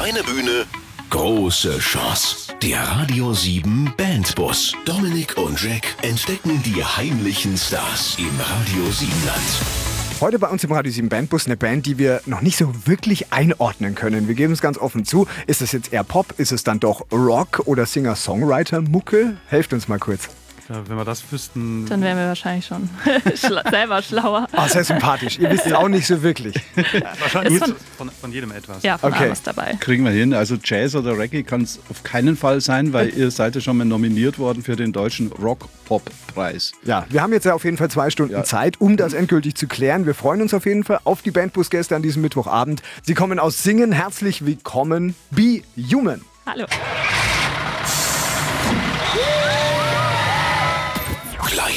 Kleine Bühne, große Chance. Der Radio 7 Bandbus. Dominik und Jack entdecken die heimlichen Stars im Radio 7 Land. Heute bei uns im Radio 7 Bandbus eine Band, die wir noch nicht so wirklich einordnen können. Wir geben es ganz offen zu. Ist es jetzt eher Pop? Ist es dann doch Rock oder Singer-Songwriter-Mucke? Helft uns mal kurz. Ja, wenn wir das wüssten. Dann wären wir wahrscheinlich schon schla selber schlauer. Ah, sehr sympathisch. Ihr wisst es auch nicht so wirklich. Wahrscheinlich Ist von, von, von jedem etwas. Ja, von Okay. allem was dabei. Kriegen wir hin. Also Jazz oder Reggae kann es auf keinen Fall sein, weil ihr seid ja schon mal nominiert worden für den deutschen Rock-Pop-Preis. Ja, wir haben jetzt ja auf jeden Fall zwei Stunden Ja. Zeit, um das endgültig zu klären. Wir freuen uns auf jeden Fall auf die Bandbus-Gäste an diesem Mittwochabend. Sie kommen aus Singen. Herzlich willkommen. Be Human. Hallo.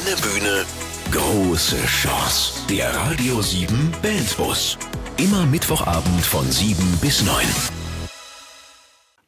Kleine Bühne, große Chance. Der Radio 7 Bandbus. Immer Mittwochabend von 7 bis 9.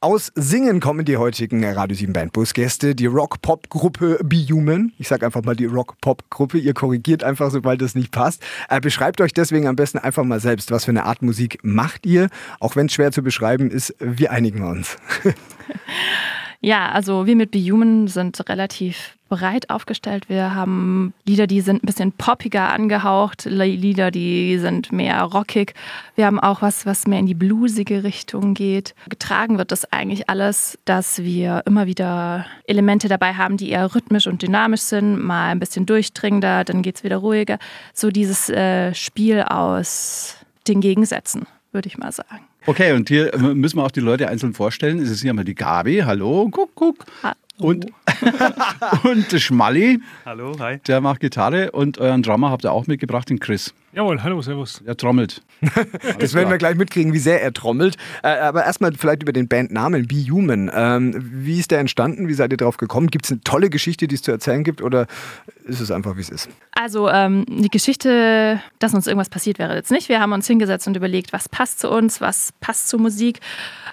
Aus Singen kommen die heutigen Radio 7 Bandbus-Gäste, die Rock-Pop-Gruppe Be Human. Ich sage einfach mal die Rock-Pop-Gruppe. Ihr korrigiert einfach, sobald das nicht passt. Äh, beschreibt euch deswegen am besten einfach mal selbst. Was für eine Art Musik macht ihr? Auch wenn es schwer zu beschreiben ist, wir einigen uns. Ja, also wir mit Be Human sind relativ breit aufgestellt. Wir haben Lieder, die sind ein bisschen poppiger angehaucht, Lieder, die sind mehr rockig. Wir haben auch was, was mehr in die bluesige Richtung geht. Getragen wird das eigentlich alles, dass wir immer wieder Elemente dabei haben, die eher rhythmisch und dynamisch sind, mal ein bisschen durchdringender, dann geht es wieder ruhiger. So dieses äh, Spiel aus den Gegensätzen, würde ich mal sagen. Okay, und hier äh, müssen wir auch die Leute einzeln vorstellen. Es ist hier mal die Gabi, hallo, guck, guck. Ha- Und, und der Schmalli, Hallo, hi. der macht Gitarre und euren Drummer habt ihr auch mitgebracht, den Chris. Jawohl, hallo, servus. Der trommelt. Das werden wir gleich mitkriegen, wie sehr er trommelt. Äh, aber erstmal vielleicht über den Bandnamen Be Human. Ähm, wie ist der entstanden? Wie seid ihr drauf gekommen? Gibt es eine tolle Geschichte, die es zu erzählen gibt? Oder ist es einfach, wie es ist? Also ähm, die Geschichte, dass uns irgendwas passiert wäre jetzt nicht. Wir haben uns hingesetzt und überlegt, was passt zu uns, was passt zur Musik.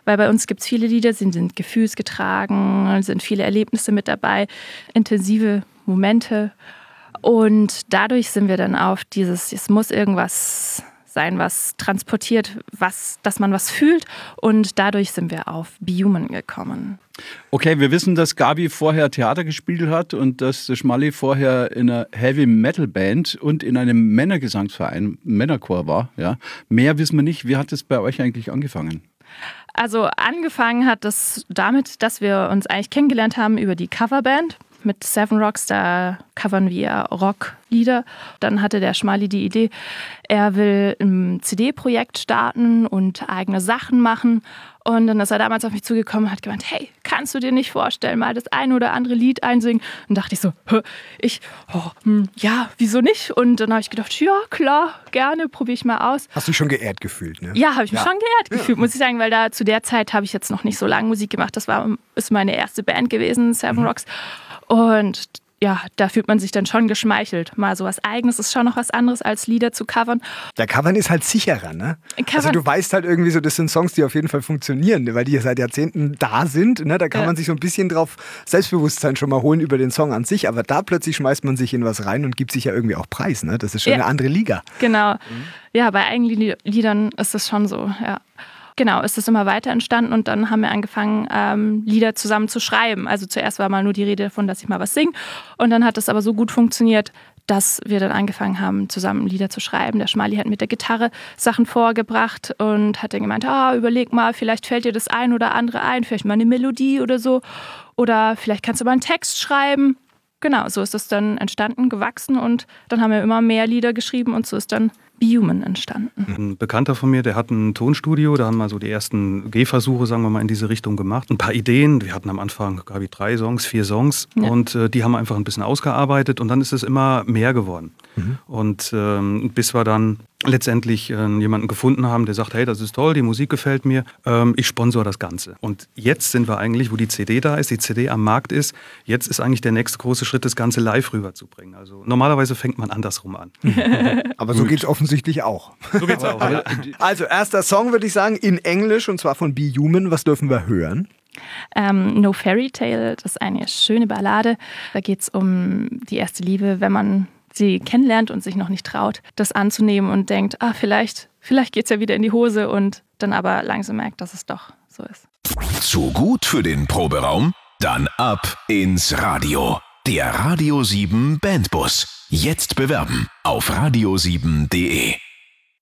Weil bei uns gibt es viele Lieder, sie sind gefühlsgetragen, sind viele Erlebnisse mit dabei, intensive Momente. Und dadurch sind wir dann auf dieses, es muss irgendwas sein, was transportiert, was, dass man was fühlt. Und dadurch sind wir auf Be Human gekommen. Okay, wir wissen, dass Gabi vorher Theater gespielt hat und dass Schmalli vorher in einer Heavy Metal Band und in einem Männergesangsverein, Männerchor war. Ja. Mehr wissen wir nicht. Wie hat es bei euch eigentlich angefangen? Also angefangen hat das damit, dass wir uns eigentlich kennengelernt haben über die Coverband. Mit Seven Rocks, da covern wir Rocklieder. Dann hatte der Schmali die Idee, er will ein CD-Projekt starten und eigene Sachen machen. Und dann ist er damals auf mich zugekommen und hat gemeint, hey, kannst du dir nicht vorstellen, mal das ein oder andere Lied einsingen? Und dachte ich so, "Hä, ich, oh, hm, ja, wieso nicht? Und dann habe ich gedacht, ja, klar, gerne, probiere ich mal aus. Hast du dich schon geehrt gefühlt, ne? Ja, habe ich mich schon geehrt gefühlt, muss ich sagen, weil da zu der Zeit habe ich jetzt noch nicht so lange Musik gemacht. Das war ist meine erste Band gewesen, Seven Rocks. Und ja, da fühlt man sich dann schon geschmeichelt. Mal so was Eigenes ist schon noch was anderes als Lieder zu covern. Der Covern ist halt sicherer, ne? Covern- Also du weißt halt irgendwie so, das sind Songs, die auf jeden Fall funktionieren, weil die ja seit Jahrzehnten da sind. Ne? Da kann Ja. man sich so ein bisschen drauf Selbstbewusstsein schon mal holen über den Song an sich. Aber da plötzlich schmeißt man sich in was rein und gibt sich ja irgendwie auch Preis. Ne? Das ist schon Ja. eine andere Liga. Genau. Ja, bei Eigenliedern ist es schon so, ja. Genau, ist es immer weiter entstanden und dann haben wir angefangen, ähm, Lieder zusammen zu schreiben. Also zuerst war mal nur die Rede davon, dass ich mal was singe und dann hat es aber so gut funktioniert, dass wir dann angefangen haben, zusammen Lieder zu schreiben. Der Schmali hat mit der Gitarre Sachen vorgebracht und hat dann gemeint, ah, überleg mal, vielleicht fällt dir das ein oder andere ein, vielleicht mal eine Melodie oder so. Oder vielleicht kannst du mal einen Text schreiben. Genau, so ist es dann entstanden, gewachsen und dann haben wir immer mehr Lieder geschrieben und so ist dann Human entstanden. Ein Bekannter von mir, der hat ein Tonstudio, da haben wir so die ersten Gehversuche, sagen wir mal, in diese Richtung gemacht. Ein paar Ideen, wir hatten am Anfang, glaube ich, drei Songs, vier Songs Ja. und äh, die haben wir einfach ein bisschen ausgearbeitet und dann ist es immer mehr geworden. Und ähm, bis wir dann letztendlich äh, jemanden gefunden haben, der sagt, hey, das ist toll, die Musik gefällt mir, ähm, ich sponsor das Ganze. Und jetzt sind wir eigentlich, wo die CD da ist, die CD am Markt ist, jetzt ist eigentlich der nächste große Schritt, das Ganze live rüberzubringen. Also normalerweise fängt man andersrum an. Aber so geht es offensichtlich auch. So geht's auch. ja. Also, erster Song würde ich sagen, in Englisch und zwar von Be Human. Was dürfen wir hören? Ähm, no Fairy Tale, das ist eine schöne Ballade. Da geht es um die erste Liebe, wenn man sie kennenlernt und sich noch nicht traut, das anzunehmen und denkt, ah, vielleicht vielleicht geht es ja wieder in die Hose und dann aber langsam merkt, dass es doch so ist. Zu gut für den Proberaum? Dann ab ins Radio. Der Radio 7 Bandbus. Jetzt bewerben auf radio7.de.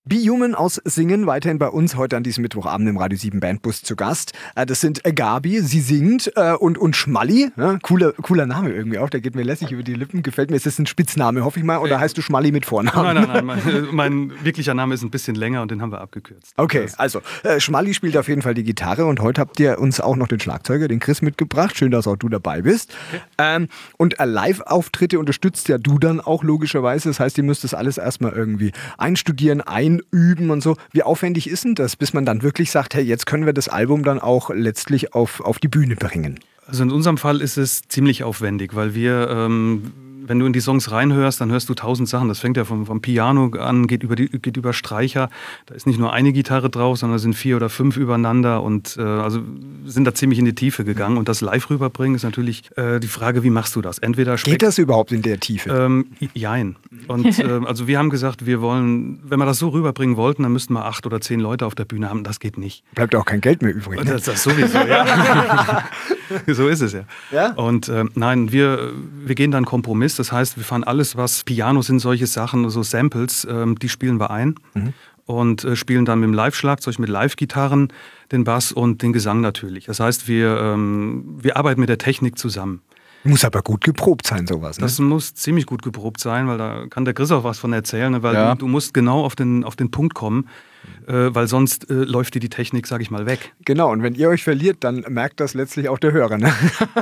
Be Human aus Singen, weiterhin bei uns heute an diesem Mittwochabend im Radio 7 Bandbus zu Gast. Äh, das sind äh, Gabi, sie singt äh, und, und Schmalli. Ja, cooler, cooler Name irgendwie auch, der geht mir lässig über die Lippen. Gefällt mir. Ist das ein Spitzname, hoffe ich mal? Oder heißt du Schmalli mit Vornamen? Nein, nein, nein. Mein, mein wirklicher Name ist ein bisschen länger und den haben wir abgekürzt. Okay, also Schmalli spielt auf jeden Fall die Gitarre und heute habt ihr uns auch noch den Schlagzeuger, den Chris, mitgebracht. Schön, dass auch du dabei bist. Okay. Ähm, und Live-Auftritte unterstützt ja du dann auch logischerweise. Das heißt, ihr müsst das alles erstmal irgendwie einstudieren, ein einüben und so. Wie aufwendig ist denn das, bis man dann wirklich sagt, hey, jetzt können wir das Album dann auch letztlich auf, auf die Bühne bringen? Also in unserem Fall ist es ziemlich aufwendig, weil wir ähm, wenn du in die Songs reinhörst, dann hörst du tausend Sachen. Das fängt ja vom, vom Piano an, geht über, die, geht über Streicher. Da ist nicht nur eine Gitarre drauf, sondern sind vier oder fünf übereinander und äh, also sind da ziemlich in die Tiefe gegangen. Und das live rüberbringen ist natürlich äh, die Frage, wie machst du das? Entweder Geht das überhaupt in der Tiefe? Ähm, jein. Und äh, also wir haben gesagt, wir wollen, wenn wir das so rüberbringen wollten, dann müssten wir acht oder zehn Leute auf der Bühne haben. Das geht nicht. Bleibt auch kein Geld mehr übrig. Ne? Das, das sowieso, ja. so ist es ja. ja? Und äh, nein, wir, wir gehen dann Kompromiss. Das heißt, wir fahren alles, was Piano sind, solche Sachen, so Samples, ähm, die spielen wir ein. Mhm. Und äh, spielen dann mit dem Live-Schlagzeug, mit Live-Gitarren den Bass und den Gesang natürlich. Das heißt, wir, ähm, wir arbeiten mit der Technik zusammen. Muss aber gut geprobt sein, sowas. Ne? Das muss ziemlich gut geprobt sein, weil da kann der Chris auch was von erzählen, ne? weil ja. du, du, musst genau auf den, auf den Punkt kommen, äh, weil sonst äh, läuft dir die Technik, sag ich mal, weg. Genau, und wenn ihr euch verliert, dann merkt das letztlich auch der Hörer. Ne?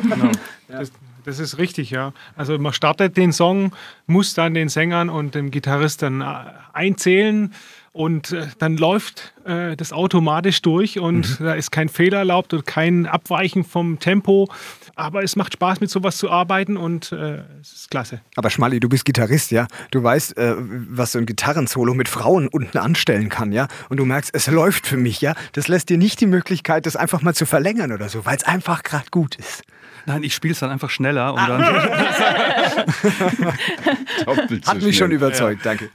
Genau. Das, das ist richtig, ja. Also man startet den Song, muss dann den Sängern und dem Gitarrist dann äh, einzählen und äh, dann läuft äh, das automatisch durch und mhm. da ist kein Fehler erlaubt und kein Abweichen vom Tempo. Aber es macht Spaß, mit sowas zu arbeiten und äh, es ist klasse. Aber Schmali, du bist Gitarrist, ja? Du weißt, äh, was so ein Gitarrensolo mit Frauen unten anstellen kann, ja? Und du merkst, es läuft für mich, ja? Das lässt dir nicht die Möglichkeit, das einfach mal zu verlängern oder so, weil es einfach gerade gut ist. Nein, ich spiele es dann einfach schneller. Und dann Hat mich schon überzeugt, ja. danke.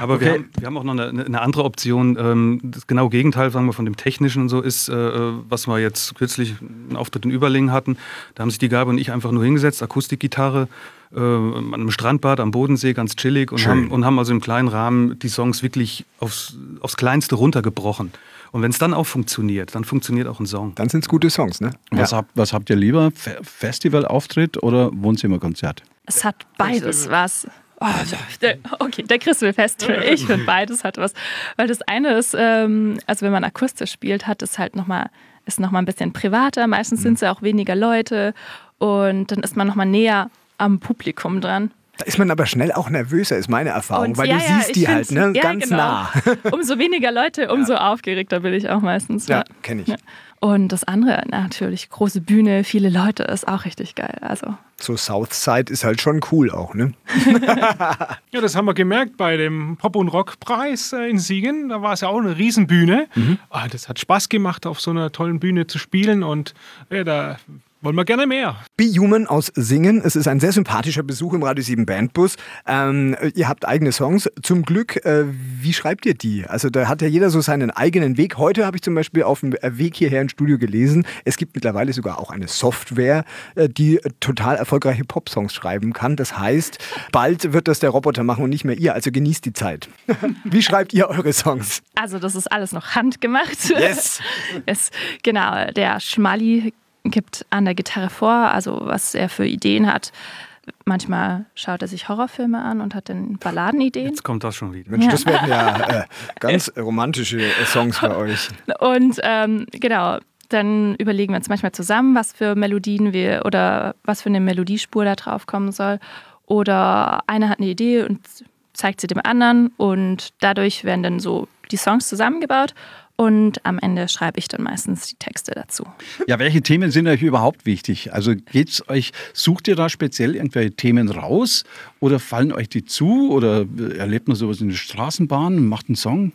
Aber okay. wir, haben, wir, haben, auch noch eine, eine andere Option. Ähm, das genaue Gegenteil, sagen wir, von dem Technischen und so ist, äh, was wir jetzt kürzlich einen Auftritt in Überlingen hatten. Da haben sich die Gabe und ich einfach nur hingesetzt, Akustikgitarre, äh, an einem Strandbad am Bodensee, ganz chillig und haben, und haben also im kleinen Rahmen die Songs wirklich aufs, aufs Kleinste runtergebrochen. Und wenn es dann auch funktioniert, dann funktioniert auch ein Song. Dann sind es gute Songs, ne? Was, ja. habt, was habt ihr lieber? Festivalauftritt oder Wohnzimmerkonzert? Es hat beides was. Oh, der, okay, der Chris will Festival. Ich finde beides hat was. Weil das eine ist, ähm, also wenn man akustisch spielt, hat es halt nochmal, ist nochmal ein bisschen privater. Meistens sind es ja auch weniger Leute und dann ist man nochmal näher am Publikum dran. Da ist man aber schnell auch nervöser, ist meine Erfahrung, und, weil ja, du ja, siehst die halt ne, ja, ganz genau. nah. Umso weniger Leute, umso aufgeregter bin ich auch meistens. Ja, kenne ich. Und das andere, natürlich, große Bühne, viele Leute, ist auch richtig geil. Also. So Southside ist halt schon cool auch, ne? ja, das haben wir gemerkt bei dem Pop- und Rockpreis äh, in Siegen. Da war es ja auch eine Riesenbühne. Mhm. Ah, das hat Spaß gemacht, auf so einer tollen Bühne zu spielen. Und ja, da wollen wir gerne mehr. Be Human aus Singen. Es ist ein sehr sympathischer Besuch im Radio 7 Bandbus. Ähm, ihr habt eigene Songs. Zum Glück, äh, wie schreibt ihr die? Also da hat ja jeder so seinen eigenen Weg. Heute habe ich zum Beispiel auf dem Weg hierher ins Studio gelesen, es gibt mittlerweile sogar auch eine Software, äh, die total erfolgreiche Popsongs schreiben kann. Das heißt, bald wird das der Roboter machen und nicht mehr ihr. Also genießt die Zeit. wie schreibt ihr eure Songs? Also das ist alles noch handgemacht. Yes. yes. Genau, der Schmali gibt an der Gitarre vor, also was er für Ideen hat. Manchmal schaut er sich Horrorfilme an und hat dann Balladenideen. Jetzt kommt das schon wieder. Mensch, ja. das werden ja äh, ganz romantische äh, Songs bei euch. Und ähm, genau, dann überlegen wir uns manchmal zusammen, was für Melodien wir oder was für eine Melodiespur da drauf kommen soll. Oder einer hat eine Idee und zeigt sie dem anderen und dadurch werden dann so die Songs zusammengebaut und am Ende schreibe ich dann meistens die Texte dazu. Ja, welche Themen sind euch überhaupt wichtig? Also geht's euch, sucht ihr da speziell irgendwelche Themen raus oder fallen euch die zu oder erlebt man sowas in der Straßenbahn und macht einen Song?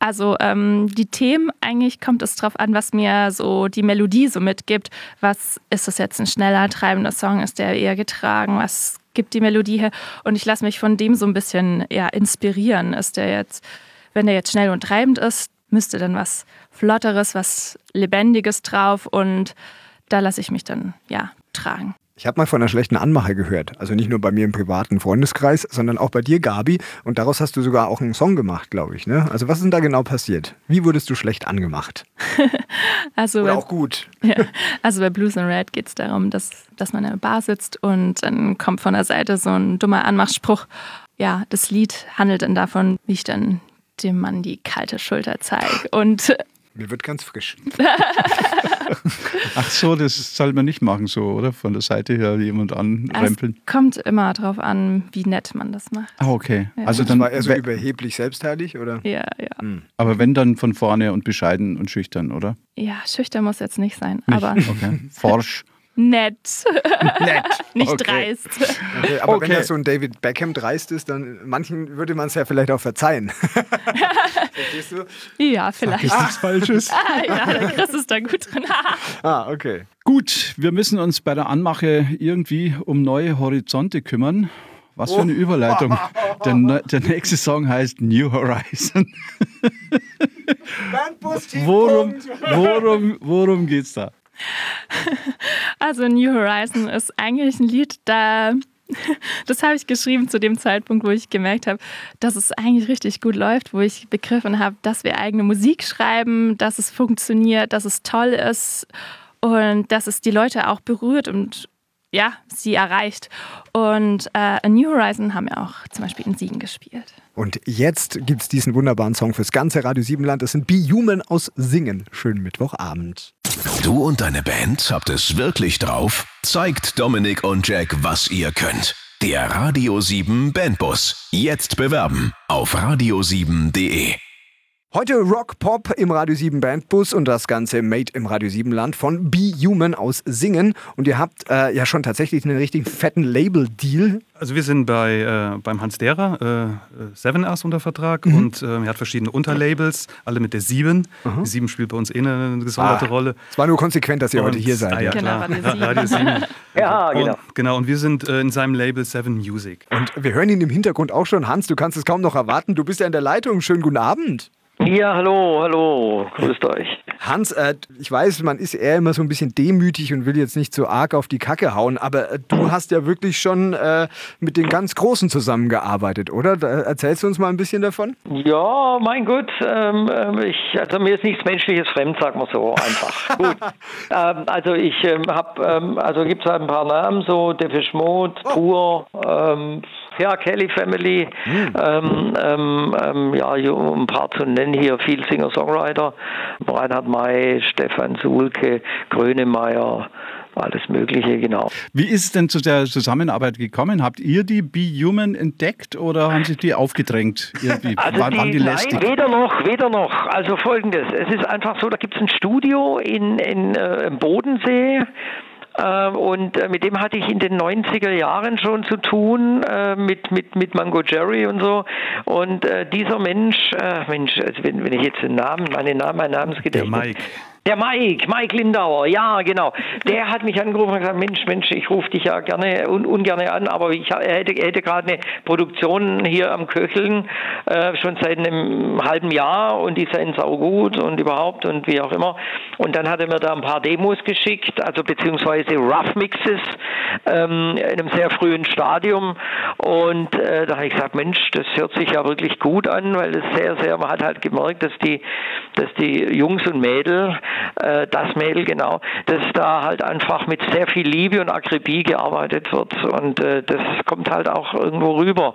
Also ähm, die Themen, eigentlich kommt es darauf an, was mir so die Melodie so mitgibt. Was ist das jetzt ein schneller, treibender Song? Ist der eher getragen? Was gibt die Melodie her? Und ich lasse mich von dem so ein bisschen ja, inspirieren. Ist der jetzt wenn der jetzt schnell und treibend ist, müsste dann was Flotteres, was Lebendiges drauf und da lasse ich mich dann ja tragen. Ich habe mal von einer schlechten Anmache gehört. Also nicht nur bei mir im privaten Freundeskreis, sondern auch bei dir, Gabi. Und daraus hast du sogar auch einen Song gemacht, glaube ich. Ne? Also was ist denn da genau passiert? Wie wurdest du schlecht angemacht? also Oder bei, auch gut? ja, also bei Blues and Red geht es darum, dass, dass man in einer Bar sitzt und dann kommt von der Seite so ein dummer Anmachspruch. Ja, das Lied handelt dann davon, wie ich dann dem Mann die kalte Schulter zeige. Und Mir wird ganz frisch. Ach so, das soll man nicht machen, so, oder? Von der Seite her jemand anrempeln. es kommt immer darauf an, wie nett man das macht. Ah, okay. Ja. Also Das dann, war eher so überheblich selbstherrlich, oder? Ja, ja. aber wenn dann von vorne und bescheiden und schüchtern, oder? Ja, schüchtern muss jetzt nicht sein, Nicht? aber Okay. Forsch. Nett. Nett. nicht Okay. dreist. Okay, aber wenn Okay. das so ein David Beckham dreist ist, dann manchen würde man es ja vielleicht auch verzeihen. Verstehst du? Ja, vielleicht. Nichts Falsches. Ah, ja, der Chris ist da gut drin. Ah, okay. Gut, wir müssen uns bei der Anmache irgendwie um neue Horizonte kümmern. Was für eine Überleitung. Der, ne- der nächste Song heißt New Horizon. Worum, worum, worum geht's da? Also New Horizon ist eigentlich ein Lied, da das habe ich geschrieben zu dem Zeitpunkt, wo ich gemerkt habe, dass es eigentlich richtig gut läuft, wo ich begriffen habe, dass wir eigene Musik schreiben, dass es funktioniert, dass es toll ist und dass es die Leute auch berührt und ja, sie erreicht. Und äh, A New Horizon haben wir auch zum Beispiel in Siegen gespielt. Und jetzt gibt es diesen wunderbaren Song fürs ganze Radio Siebenland. Das sind Be Human aus Singen. Schönen Mittwochabend. Du und deine Band habt es wirklich drauf? Zeigt Dominik und Jack, was ihr könnt. Der Radio 7 Bandbus. Jetzt bewerben auf radio7.de. Heute Rock Pop im Radio 7 Bandbus und das Ganze made im Radio 7 Land von Be Human aus Singen. Und ihr habt äh, ja schon tatsächlich einen richtig fetten Label-Deal. Also wir sind bei, äh, beim Hans Derer, äh, Seven Us unter Vertrag und äh, er hat verschiedene Unterlabels, alle mit der Sieben. Die Sieben spielt bei uns eh eine, gesonderte Ah, Rolle. Es war nur konsequent, dass ihr heute Und- hier seid. Ah, ja. Genau, klar. Radio Sieben. Radio 7. Ja, genau. Und, genau, und wir sind äh, in seinem Label Seven Music. Und wir hören ihn im Hintergrund auch schon. Hans, du kannst es kaum noch erwarten. Du bist ja in der Leitung. Schönen guten Abend. Ja, hallo, hallo, grüßt euch. Hans, äh, ich weiß, man ist eher immer so ein bisschen demütig und will jetzt nicht so arg auf die Kacke hauen, aber äh, du hast ja wirklich schon äh, mit den ganz Großen zusammengearbeitet, oder? Da, erzählst du uns mal ein bisschen davon? Ja, mein Gott, ähm, ähm, ich, also mir ist nichts Menschliches fremd, sagen wir so einfach. Gut. Ähm, also ich ähm, habe, ähm, also gibt es halt ein paar Namen, so Defish Mode, Pur, ähm, ja, Kelly Family, ähm, ähm, ähm, ja, um ein paar zu nennen hier, viel Singer-Songwriter, Reinhard May, Stefan Sulke, Grönemeyer, alles Mögliche, genau. Wie ist es denn zu der Zusammenarbeit gekommen? Habt ihr die Be Human entdeckt oder haben sich die aufgedrängt? Irgendwie? Also waren, waren die nein, lästig? weder noch, weder noch. Also folgendes, es ist einfach so, da gibt es ein Studio in, in äh, im Bodensee. Äh, und äh, mit dem hatte ich in den 90er Jahren schon zu tun, äh, mit, mit, mit Mango Jerry und so. Und äh, dieser Mensch, Mensch, also wenn, wenn ich jetzt den Namen, meine Namen, mein Der Namensgedächtnis. Mike. Der Mike, Mike Lindauer, ja, genau. Der hat mich angerufen und gesagt, Mensch, Mensch, ich rufe dich ja gerne un, ungerne an, aber ich, hätte, hätte gerade eine Produktion hier am Köcheln, äh, schon seit einem halben Jahr und die seien saugut und überhaupt und wie auch immer. Und dann hat er mir da ein paar Demos geschickt, also beziehungsweise Rough Mixes ähm, in einem sehr frühen Stadium. Und äh, da habe ich gesagt, Mensch, das hört sich ja wirklich gut an, weil es sehr, sehr, man hat halt gemerkt, dass die, dass die Jungs und Mädel, äh, das Mädel genau, dass da halt einfach mit sehr viel Liebe und Akribie gearbeitet wird. Und äh, das kommt halt auch irgendwo rüber.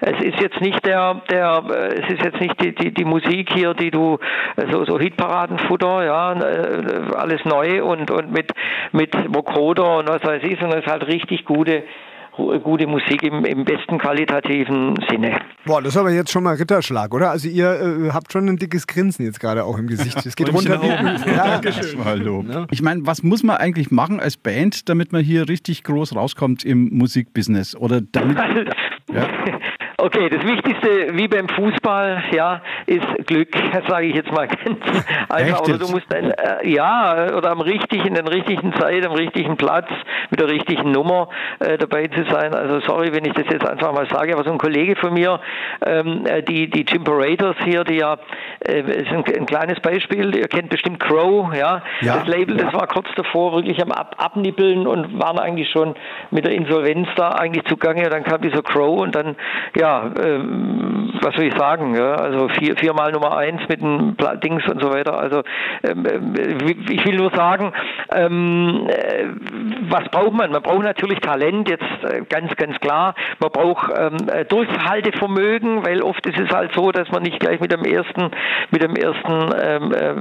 Es ist jetzt nicht der, der, äh, es ist jetzt nicht die, die, die Musik hier, die du, äh, so, so Hitparadenfutter, ja, äh, alles neu und, und mit, mit Vocoder und was weiß ich, sondern es ist halt richtig gute, gute Musik im, im besten qualitativen Sinne. Boah, das ist aber jetzt schon mal Ritterschlag, oder? Also ihr äh, habt schon ein dickes Grinsen jetzt gerade auch im Gesicht. Es geht runter wie. Ja, Dankeschön. Hallo. Ich meine, was muss man eigentlich machen als Band, damit man hier richtig groß rauskommt im Musikbusiness? Oder damit, Also, Ja. Okay, das Wichtigste, wie beim Fußball, ja, ist Glück, sage ich jetzt mal ganz einfach. Oder du musst dann, äh, ja, oder am richtigen, in der richtigen Zeit, am richtigen Platz, mit der richtigen Nummer äh, dabei zu sein. Also sorry, wenn ich das jetzt einfach mal sage, aber so ein Kollege von mir, ähm, äh, die, die Chimparators hier, die ja, äh, ist ein, ein, kleines Beispiel, ihr kennt bestimmt Crow, ja? ja. Das Label, das war kurz davor wirklich am Ab Abnippeln und waren eigentlich schon mit der Insolvenz da eigentlich zugange. Und dann kam dieser Crow und dann, ja, ähm, was soll ich sagen, ja? also vier, viermal Nummer eins mit dem Dings und so weiter. Also ähm, äh, ich will nur sagen, ähm, äh, was braucht man? Man braucht natürlich Talent, jetzt äh, ganz, ganz klar. Man braucht ähm, äh, Durchhaltevermögen, weil oft ist es halt so, dass man nicht gleich mit dem ersten, mit dem ersten, ähm, äh,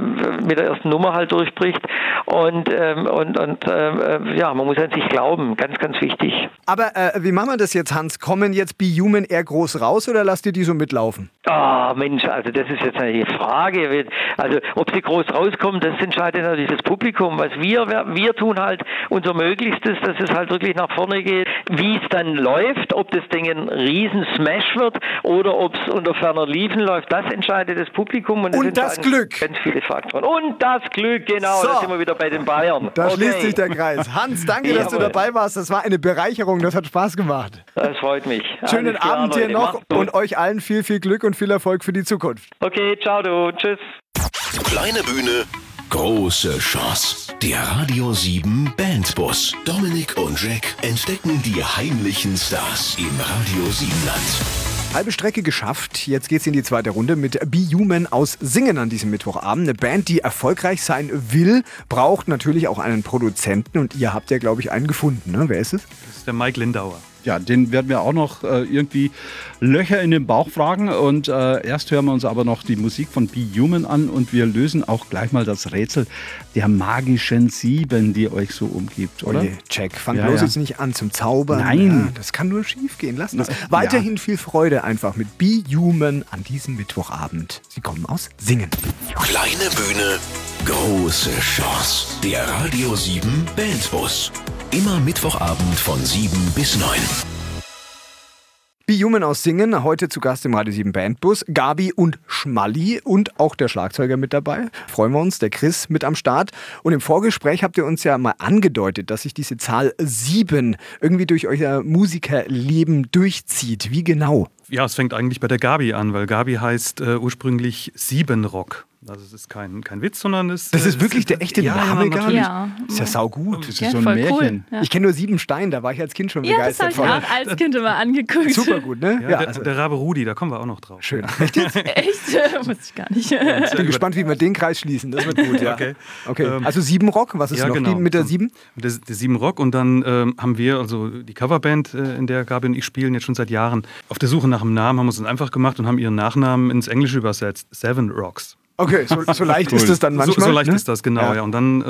mit der ersten Nummer halt durchbricht. Und, ähm, und, und äh, ja, man muss an sich glauben, ganz, ganz wichtig. Aber wie machen wir das jetzt, Hans? Kommen jetzt Be Human eher groß raus oder lasst ihr die so mitlaufen? Ah, oh, Mensch, also das ist jetzt eine Frage. Also ob sie groß rauskommen, das entscheidet natürlich das Publikum. Was wir, wir tun halt unser Möglichstes, dass es halt wirklich nach vorne geht. Wie es dann läuft, ob das Ding ein Riesen-Smash wird oder ob es unter ferner Liefen läuft, das entscheidet das Publikum. Und, das, und das Glück. Ganz viele Faktoren. Und das Glück, genau. So. Da sind wir wieder bei den Bayern. Da okay. schließt sich der Kreis. Hans, danke, dass du dabei warst. Das war eine Bereicherung. Das hat Spaß gemacht. Das freut mich. Schönen Alles Abend klar, hier noch und euch allen viel, viel Glück und viel Erfolg für die Zukunft. Okay, ciao du. Tschüss. Kleine Bühne, große Chance. Der Radio 7 Bandbus. Dominik und Jack entdecken die heimlichen Stars im Radio 7 Land. Halbe Strecke geschafft. Jetzt geht's in die zweite Runde mit Be Human aus Singen an diesem Mittwochabend. Eine Band, die erfolgreich sein will, braucht natürlich auch einen Produzenten und ihr habt ja, glaube ich, einen gefunden. Ne? Wer ist es? Das ist der Mike Lindauer ja, den werden wir auch noch äh, irgendwie Löcher in den Bauch fragen. Und äh, erst hören wir uns aber noch die Musik von Be Human an und wir lösen auch gleich mal das Rätsel der magischen Sieben, die euch so umgibt, oder? Oje, check. Fang ja, bloß ja. jetzt nicht an zum Zaubern. Nein. Ja, das kann nur schief gehen. Lass das. Weiterhin ja. viel Freude einfach mit Be Human an diesem Mittwochabend. Sie kommen aus Singen. Kleine Bühne, große Chance. Der Radio 7 Bandbus. Immer Mittwochabend von 7 bis 9. Be Human aus Singen, heute zu Gast im Radio 7 Bandbus. Gabi und Schmalli und auch der Schlagzeuger mit dabei. Freuen wir uns, der Chris mit am Start. Und im Vorgespräch habt ihr uns ja mal angedeutet, dass sich diese Zahl 7 irgendwie durch euer Musikerleben durchzieht. Wie genau? Ja, es fängt eigentlich bei der Gabi an, weil Gabi heißt äh, ursprünglich Siebenrock. Also es ist kein, kein Witz, sondern es Das ist wirklich der echte ja, Name gar nicht. Ja. Ist ja saugut. Das ist ja, so ein Märchen. Cool. Ja. Ich kenne nur sieben Steine, da war ich als Kind schon ja, begeistert das habe ich auch als Kind immer angeguckt. Super gut, ne? Ja, der, also. der, Rabe Rudi, da kommen wir auch noch drauf. Schön. Echt? Echt? Wusste ich gar nicht. ich bin gespannt, wie wir den Kreis schließen. Das wird gut, ja. Okay. okay. Ähm, also sieben Rock, was ist noch genau. mit der sieben? Der, der sieben Rock und dann ähm, haben wir, also die Coverband, äh, in der Gabi und ich spielen jetzt schon seit Jahren, auf der Suche nach einem Namen, haben wir es einfach gemacht und haben ihren Nachnamen ins Englische übersetzt. Seven Rocks. Okay, so, so leicht cool. ist es dann manchmal. So, so leicht ne? ist das, genau. Ja. ja. Und dann äh,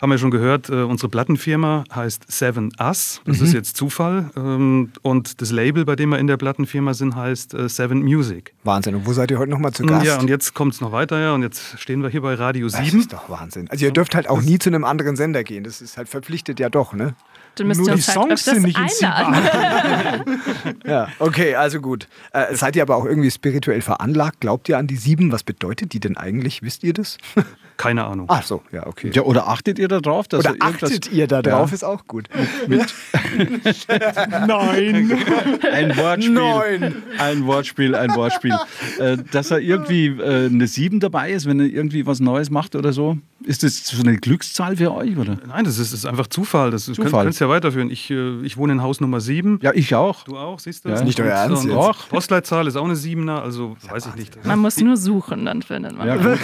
haben wir schon gehört, äh, unsere Plattenfirma heißt Seven Us. Das mhm. ist jetzt Zufall. Ähm, und das Label, bei dem wir in der Plattenfirma sind, heißt äh, Seven Music. Wahnsinn. Und wo seid ihr heute nochmal zu Gast? Ja, und jetzt kommt es noch weiter. Ja. Und jetzt stehen wir hier bei Radio 7. Das ist doch Wahnsinn. Also ihr dürft halt auch nie zu einem anderen Sender gehen. Das ist halt verpflichtet ja doch, ne? Dann müsst Nur ihr uns die halt Songs sind nicht einladen. ja, okay, also gut. Äh, seid ihr aber auch irgendwie spirituell veranlagt? Glaubt ihr an die sieben? Was bedeutet die denn eigentlich? Wisst ihr das? Keine Ahnung. Ach so, ja, okay. Ja, oder achtet ihr da drauf? Dass oder achtet ihr da drauf, ja. ist auch gut. Mit Nein. Ein Wortspiel. Nein. Ein Wortspiel, ein Wortspiel. Äh, dass er irgendwie äh, eine 7 dabei ist, wenn er irgendwie was Neues macht oder so? Ist das so eine Glückszahl für euch? Oder? Nein, das ist, ist einfach Zufall. Das Zufall. Könnt, könntest ja weiterführen. Ich, äh, ich wohne in Haus Nummer 7. Ja, ich auch. Du auch, siehst du? Ja. Das ist nicht euer Ernst. Jetzt. Postleitzahl ist auch eine 7er, also weiß ich nicht. Man muss nur suchen, dann findet man. Ja,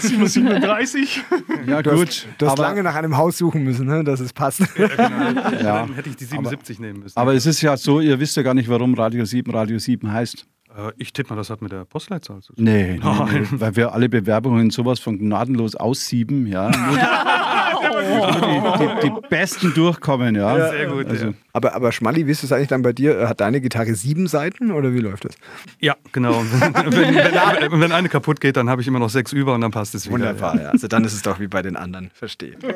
37. Ja, du gut. Hast, du hast lange nach einem Haus suchen müssen, ne, dass es passt. Ja, genau. ja. Dann hätte ich die 77 aber, nehmen müssen. Aber es ist ja so, ihr wisst ja gar nicht, warum Radio 7 Radio 7 heißt. Äh, ich tippe mal, das hat mit der Postleitzahl zu tun. Nee, nee, nee, weil wir alle Bewerbungen sowas von gnadenlos aussieben. Ja. die, die, die Besten durchkommen, ja. Sehr gut. Also, ja. Aber, aber Schmalli, wie ist es eigentlich dann bei dir? Hat deine Gitarre sieben Seiten oder wie läuft das? Ja, genau. wenn, wenn, wenn, eine kaputt geht, dann habe ich immer noch sechs über und dann passt es wieder. Wunderbar, ja. Also dann ist es doch wie bei den anderen. Verstehe.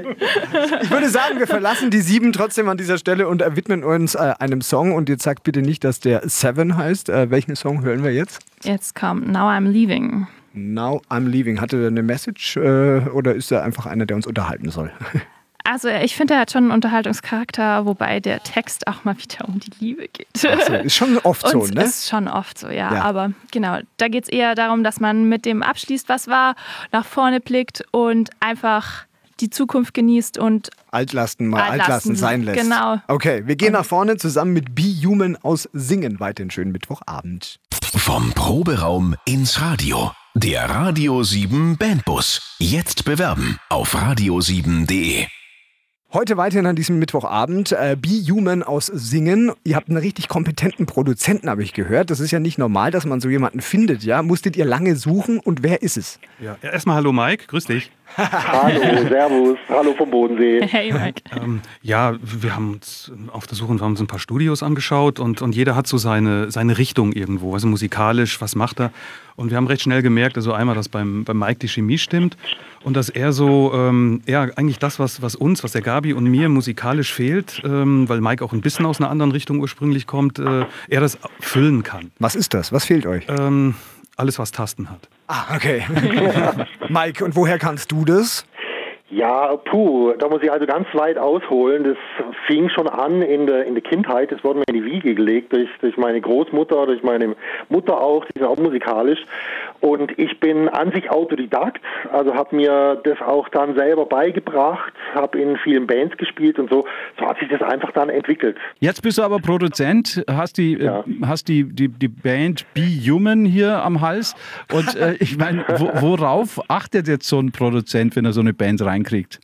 Ich würde sagen, wir verlassen die sieben trotzdem an dieser Stelle und widmen uns äh, einem Song. Und jetzt sagt bitte nicht, dass der Seven heißt. Äh, welchen Song hören wir jetzt? Jetzt kommt Now I'm Leaving. Now I'm Leaving. Hatte der eine Message äh, oder ist er einfach einer, der uns unterhalten soll? Also ich finde, er hat schon einen Unterhaltungscharakter, wobei der Text auch mal wieder um die Liebe geht. So, ist schon oft so, ne? ist schon oft so, ja. Ja. Aber genau, da geht es eher darum, dass man mit dem abschließt, was war, nach vorne blickt und einfach die Zukunft genießt und Altlasten mal Altlasten, Altlasten, sein lässt. genau. Okay, wir gehen nach vorne zusammen mit Be Human aus Singen. Weiter einen schönen Mittwochabend. Vom Proberaum ins Radio. Der Radio 7 Bandbus. Jetzt bewerben auf radio7.de. Heute weiterhin an diesem Mittwochabend. Äh, Be Human aus Singen. Ihr habt einen richtig kompetenten Produzenten, habe ich gehört. Das ist ja nicht normal, dass man so jemanden findet, ja? Musstet ihr lange suchen und wer ist es? Ja. Ja, Erstmal hallo Mike, grüß dich. Hallo, Servus, hallo vom Bodensee. hey Mike. Ähm, ja, wir haben uns auf der Suche, wir haben uns ein paar Studios angeschaut und, und jeder hat so seine, seine Richtung irgendwo, also musikalisch, was macht er? Und wir haben recht schnell gemerkt, also einmal, dass beim, beim Mike die Chemie stimmt und dass er so, ähm, ja, eigentlich das, was, was uns, was der Gabi und mir musikalisch fehlt, ähm, weil Mike auch ein bisschen aus einer anderen Richtung ursprünglich kommt, äh, er das füllen kann. Was ist das? Was fehlt euch? Ähm, alles, was Tasten hat. Ah, okay. Mike, und woher kannst du das? Ja, puh, da muss ich also ganz weit ausholen. Das fing schon an in der, in der Kindheit. Das wurde mir in die Wiege gelegt durch, durch meine Großmutter, durch meine Mutter auch, die ist auch musikalisch. Und ich bin an sich Autodidakt, also habe mir das auch dann selber beigebracht, habe in vielen Bands gespielt und so. So hat sich das einfach dann entwickelt. Jetzt bist du aber Produzent, hast die, Ja. äh, hast die, die, die Band Be Human hier am Hals. Und äh, ich meine, wo, worauf achtet jetzt so ein Produzent, wenn er so eine Band kriegt.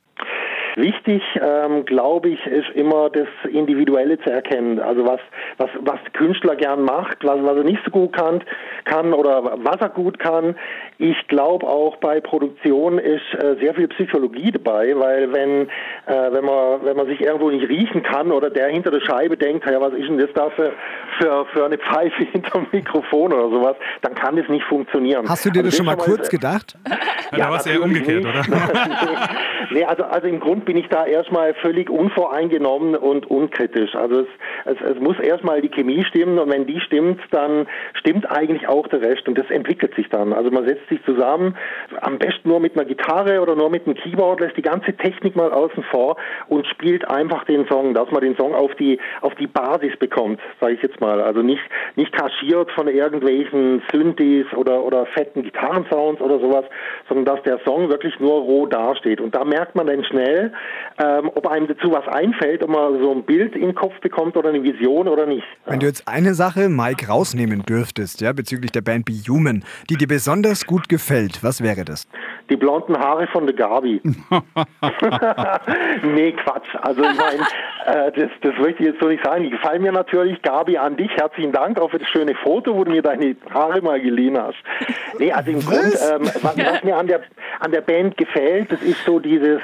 Wichtig, ähm, glaube ich, ist immer das Individuelle zu erkennen. Also was, was, was der Künstler gern macht, was, was er nicht so gut kann, kann oder was er gut kann. Ich glaube auch bei Produktion ist äh, sehr viel Psychologie dabei, weil wenn, äh, wenn man, wenn man sich irgendwo nicht riechen kann oder der hinter der Scheibe denkt, ja, was ist denn das da für, für, für eine Pfeife hinterm Mikrofon oder sowas, dann kann das nicht funktionieren. Hast du dir Also das schon mal kurz gedacht? Ja, da war es eher umgekehrt, nicht. oder? nee, also, also im Grund bin ich da erstmal völlig unvoreingenommen und unkritisch. Also es, es, es muss erstmal die Chemie stimmen und wenn die stimmt, dann stimmt eigentlich auch der Rest und das entwickelt sich dann. Also man setzt sich zusammen, am besten nur mit einer Gitarre oder nur mit einem Keyboard, lässt die ganze Technik mal außen vor und spielt einfach den Song, dass man den Song auf die, auf die Basis bekommt, sage ich jetzt mal. Also nicht, nicht kaschiert von irgendwelchen Synthes oder, oder fetten Gitarrensounds oder sowas, sondern dass der Song wirklich nur roh dasteht. Und da merkt man dann schnell, ähm, ob einem dazu was einfällt, ob man so ein Bild im Kopf bekommt oder eine Vision oder nicht. Wenn du jetzt eine Sache, Mike, rausnehmen dürftest, ja, bezüglich der Band Be Human, die dir besonders gut gefällt, was wäre das? Die blonden Haare von der Gabi. nee, Quatsch. Also ich meine, äh, das, das möchte ich jetzt so nicht sagen. Die gefallen mir natürlich. Gabi, an dich herzlichen Dank auch für das schöne Foto, wo du mir deine Haare mal geliehen hast. Nee, also im Grund, ähm, was, was mir an der, an der Band gefällt, das ist so dieses,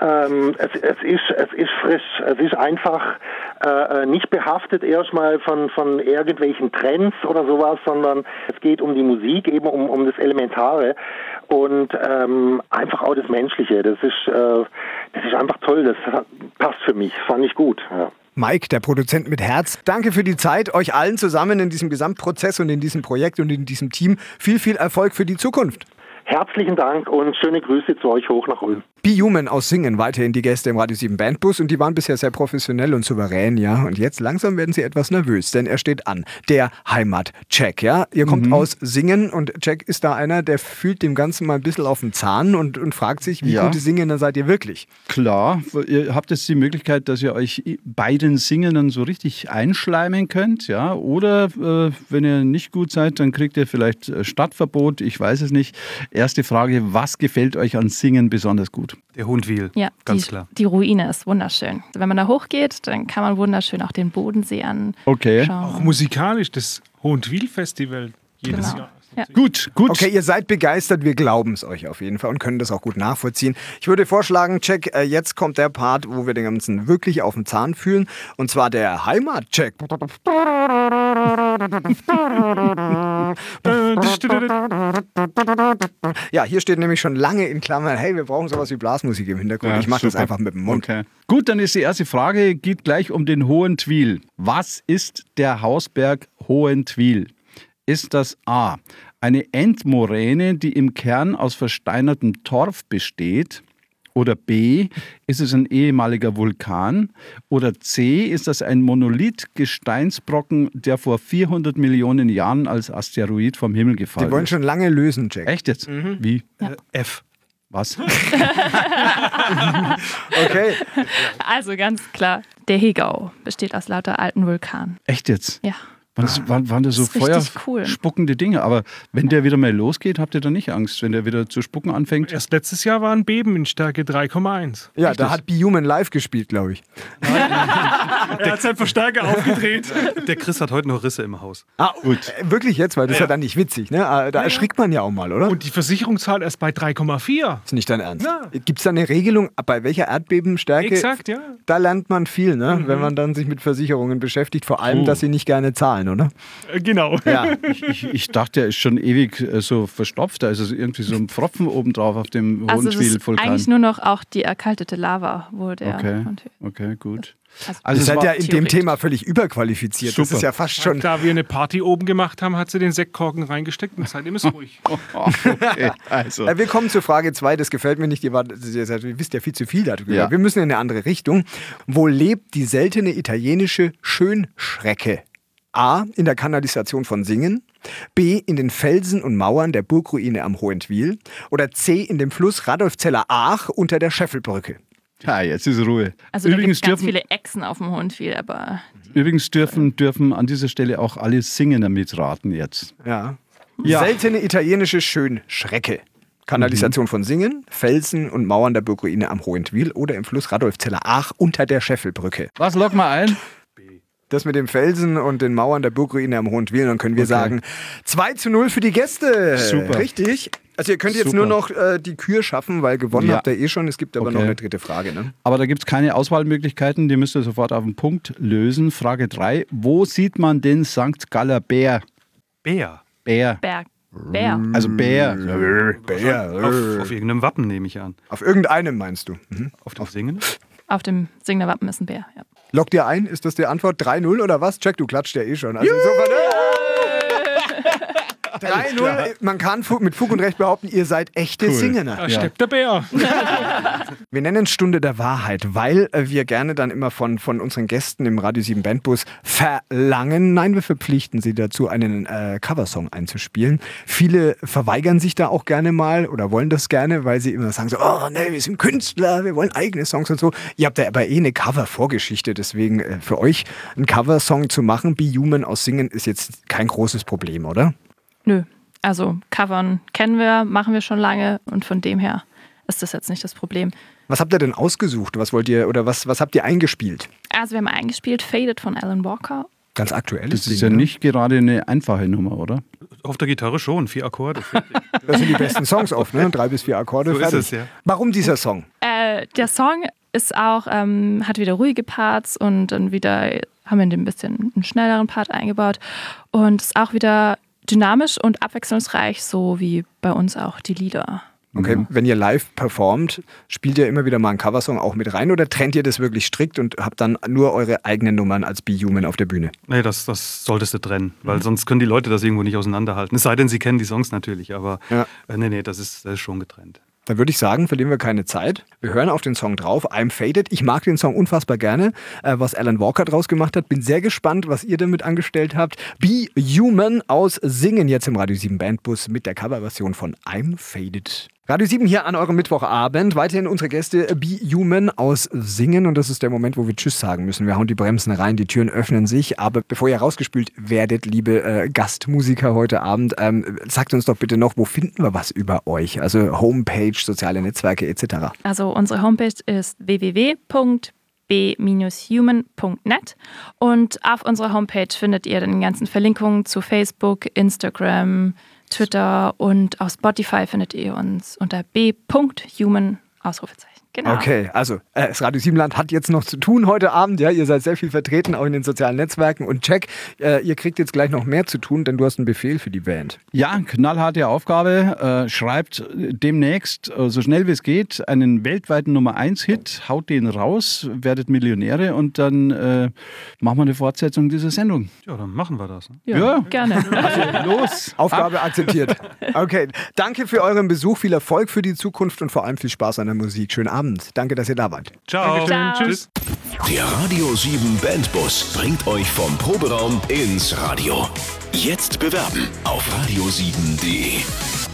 ähm, es, es, ist, es ist frisch. Es ist einfach äh, äh, nicht behaftet erstmal von, von irgendwelchen Trends oder sowas, sondern es geht um die Musik, eben um, um das Elementare und ähm, einfach auch das Menschliche. Das ist, äh, das ist einfach toll. Das passt für mich. Fand ich gut. Ja. Mike, der Produzent mit Herz, danke für die Zeit, euch allen zusammen in diesem Gesamtprozess und in diesem Projekt und in diesem Team. Viel, viel Erfolg für die Zukunft. Herzlichen Dank und schöne Grüße zu euch hoch nach Ulm. Be Human aus Singen, weiterhin die Gäste im Radio 7 Bandbus und die waren bisher sehr professionell und souverän, ja. Und jetzt langsam werden sie etwas nervös, denn er steht an. Der Heimat-Check, ja. Ihr kommt aus Singen und Jack ist da einer, der fühlt dem Ganzen mal ein bisschen auf den Zahn und, und fragt sich, wie Ja. gute Singender seid ihr wirklich? Klar, ihr habt jetzt die Möglichkeit, dass ihr euch bei den Singenden so richtig einschleimen könnt, ja. Oder äh, wenn ihr nicht gut seid, dann kriegt ihr vielleicht äh, Stadtverbot, ich weiß es nicht. Erste Frage, was gefällt euch an Singen besonders gut? Der Hundwil, Ja, ganz die, klar. die Ruine ist wunderschön. Wenn man da hochgeht, dann kann man wunderschön auch den Bodensee anschauen. Okay. Auch musikalisch das Hohenwil-Festival jedes Genau. Jahr. Ja. Gut, gut. Okay, ihr seid begeistert, wir glauben es euch auf jeden Fall und können das auch gut nachvollziehen. Ich würde vorschlagen, Check, äh, jetzt kommt der Part, wo wir den ganzen wirklich auf dem Zahn fühlen und zwar der Heimatcheck. Ja, hier steht nämlich schon lange in Klammern, hey, wir brauchen sowas wie Blasmusik im Hintergrund. Ja, ich mache das einfach mit dem Mund. Okay. Gut, dann ist die erste Frage, geht gleich um den Hohen Twil. Was ist der Hausberg Hohen Twil? Ist das A, eine Endmoräne, die im Kern aus versteinertem Torf besteht? Oder B, ist es ein ehemaliger Vulkan? Oder C, ist das ein Monolith-Gesteinsbrocken, der vor 400 Millionen Jahren als Asteroid vom Himmel gefallen Die wollen ist? schon lange lösen, Jack. Echt jetzt? Mhm. Wie? Äh, F. Was? Okay. Also ganz klar, der Hegau besteht aus lauter alten Vulkanen. Echt jetzt? Ja. Waren das, waren, waren das so richtig cool. feuerspuckende Dinge? Aber wenn der wieder mal losgeht, habt ihr da nicht Angst, wenn der wieder zu spucken anfängt? Erst letztes Jahr war ein Beben in Stärke 3,1. Ja, da hat Be Human live gespielt, glaube ich. Er hat seinen Verstärker aufgedreht. Der Chris hat heute noch Risse im Haus. Ah, gut. Wirklich jetzt, weil das ist ja dann nicht witzig, ne? Ah, Da erschrickt man ja auch mal, oder? Und die Versicherung zahlt erst bei 3,4. ist nicht dein Ernst. Ja. Gibt es da eine Regelung, bei welcher Erdbebenstärke? Exakt, ja. Da lernt man viel, ne? wenn man dann sich mit Versicherungen beschäftigt. Vor allem, dass sie nicht gerne zahlen, oder? Äh, Genau. Ja. Ich, ich dachte, er ist schon ewig äh, so verstopft. Da ist also irgendwie so ein Pfropfen obendrauf auf dem Also es ist Hohenschwil-Vulkan. eigentlich nur noch auch die erkaltete Lava, wo der Okay, okay, gut. Also, Also Ihr es seid ja in dem. Thema völlig überqualifiziert. Das Super. ist ja fast schon. Da wir eine Party oben gemacht haben, hat sie den Sektkorken reingesteckt und seitdem ist ruhig. okay, also. Äh, Wir kommen zur Frage 2, das gefällt mir nicht, ihr, wart, ihr, seid, ihr wisst ja viel zu viel darüber. Ja. Wir müssen in eine andere Richtung. Wo lebt die seltene italienische Schönschrecke? A. In der Kanalisation von Singen. B. In den Felsen und Mauern der Burgruine am Hohentwiel. Oder C. In dem Fluss Radolfzeller-Aach unter der Scheffelbrücke. Ja, jetzt ist Ruhe. also da gibt übrigens, es ganz dürfen, viele Echsen auf dem Hohenfiel, aber übrigens dürfen, dürfen an dieser Stelle auch alle Singer mitraten jetzt. Ja. Ja. Seltene italienische Schönschrecke. Kanalisation von Singen, Felsen und Mauern der Burgruine am Hohentwiel oder im Fluss Radolfzeller-Aach unter der Scheffelbrücke. Was, log mal ein? Das mit dem Felsen und den Mauern der Burgruine am Hohentwiel, dann können wir Okay. sagen 2 zu 0 für die Gäste. Super. Richtig. Also ihr könnt jetzt Super. nur noch äh, die Kür schaffen, weil gewonnen Ja. habt ihr eh schon. Es gibt aber Okay. noch eine dritte Frage. Ne? Aber da gibt es keine Auswahlmöglichkeiten, die müsst ihr sofort auf den Punkt lösen. Frage 3. Wo sieht man den St. Galler Bär? Bär. Bär. Berg. Bär. Also Bär. Bär. Auf, auf irgendeinem Wappen nehme ich an. Auf irgendeinem meinst du. Mhm. Auf dem Singen? Auf dem Singender Wappen ist ein Bär. Ja. Lockt ihr ein? Ist das die Antwort? 3-0 oder was? Check, du klatscht ja eh schon. Also insofern, 3-0. Man kann mit Fug und Recht behaupten, ihr seid echte Cool. Singener. Da steppt der Bär. Wir nennen Stunde der Wahrheit, weil äh, wir gerne dann immer von, von unseren Gästen im Radio 7 Bandbus verlangen, nein, wir verpflichten sie dazu, einen äh, Coversong einzuspielen. Viele verweigern sich da auch gerne mal oder wollen das gerne, weil sie immer sagen so, oh nee, wir sind Künstler, wir wollen eigene Songs und so. Ihr habt ja aber eh eine Cover-Vorgeschichte, deswegen äh, für euch einen Coversong zu machen, Be Human aus Singen, ist jetzt kein großes Problem, oder? Nö. Also Covern kennen wir, machen wir schon lange und von dem her ist das jetzt nicht das Problem. Was habt ihr denn ausgesucht? Was wollt ihr oder was, was habt ihr eingespielt? Also wir haben eingespielt Faded von Alan Walker. Ganz aktuelles Das ist Ding, ja ne? nicht gerade eine einfache Nummer, oder? Auf der Gitarre schon, vier Akkorde. Das sind die besten Songs oft, ne? Drei bis vier Akkorde. So ist fertig. es, ja. Warum dieser Song? Äh, der Song ist auch, ähm, hat wieder ruhige Parts und dann wieder haben wir den ein bisschen einen schnelleren Part eingebaut und ist auch wieder dynamisch und abwechslungsreich, so wie bei uns auch die Lieder. Okay, wenn ihr live performt, spielt ihr immer wieder mal einen Coversong auch mit rein oder trennt ihr das wirklich strikt und habt dann nur eure eigenen Nummern als Be Human auf der Bühne? Nee, das, das solltest du trennen, weil sonst können die Leute das irgendwo nicht auseinanderhalten. Es sei denn, sie kennen die Songs natürlich, aber Ja. äh, nee, nee, das ist, das ist schon getrennt. Dann würde ich sagen, verlieren wir keine Zeit. Wir hören auf den Song drauf, I'm Faded. Ich mag den Song unfassbar gerne, äh, was Alan Walker draus gemacht hat. Bin sehr gespannt, was ihr damit angestellt habt. Be Human aus Singen jetzt im Radio 7 Bandbus mit der Coverversion von I'm Faded. Radio 7 hier an eurem Mittwochabend. Weiterhin unsere Gäste Be Human aus Singen. Und das ist der Moment, wo wir Tschüss sagen müssen. Wir hauen die Bremsen rein, die Türen öffnen sich. Aber bevor ihr rausgespült werdet, liebe äh, Gastmusiker heute Abend, ähm, sagt uns doch bitte noch, wo finden wir was über euch? Also Homepage, soziale Netzwerke etc. Also unsere Homepage ist www.b-human.net und auf unserer Homepage findet ihr dann die ganzen Verlinkungen zu Facebook, Instagram, Twitter und auf Spotify findet ihr uns unter b.human Ausrufezeichen. Genau. Okay, also äh, das Radio Siebenland hat jetzt noch zu tun heute Abend. Ja, ihr seid sehr viel vertreten, auch in den sozialen Netzwerken. Und Jack, äh, ihr kriegt jetzt gleich noch mehr zu tun, denn du hast einen Befehl für die Band. Ja, knallharte Aufgabe. Äh, schreibt demnächst, äh, so schnell wie es geht, einen weltweiten Nummer 1 Hit, haut den raus, werdet Millionäre und dann äh, machen wir eine Fortsetzung dieser Sendung. Ja, dann machen wir das. Ne? Ja, Ja. gerne. Also los. Aufgabe akzeptiert. Okay, danke für euren Besuch, viel Erfolg für die Zukunft und vor allem viel Spaß an der Musik. Schönen Abend. Danke, dass ihr da wart. Ciao. Ciao. Tschüss. Der Radio 7 Bandbus bringt euch vom Proberaum ins Radio. Jetzt bewerben auf radio7.de.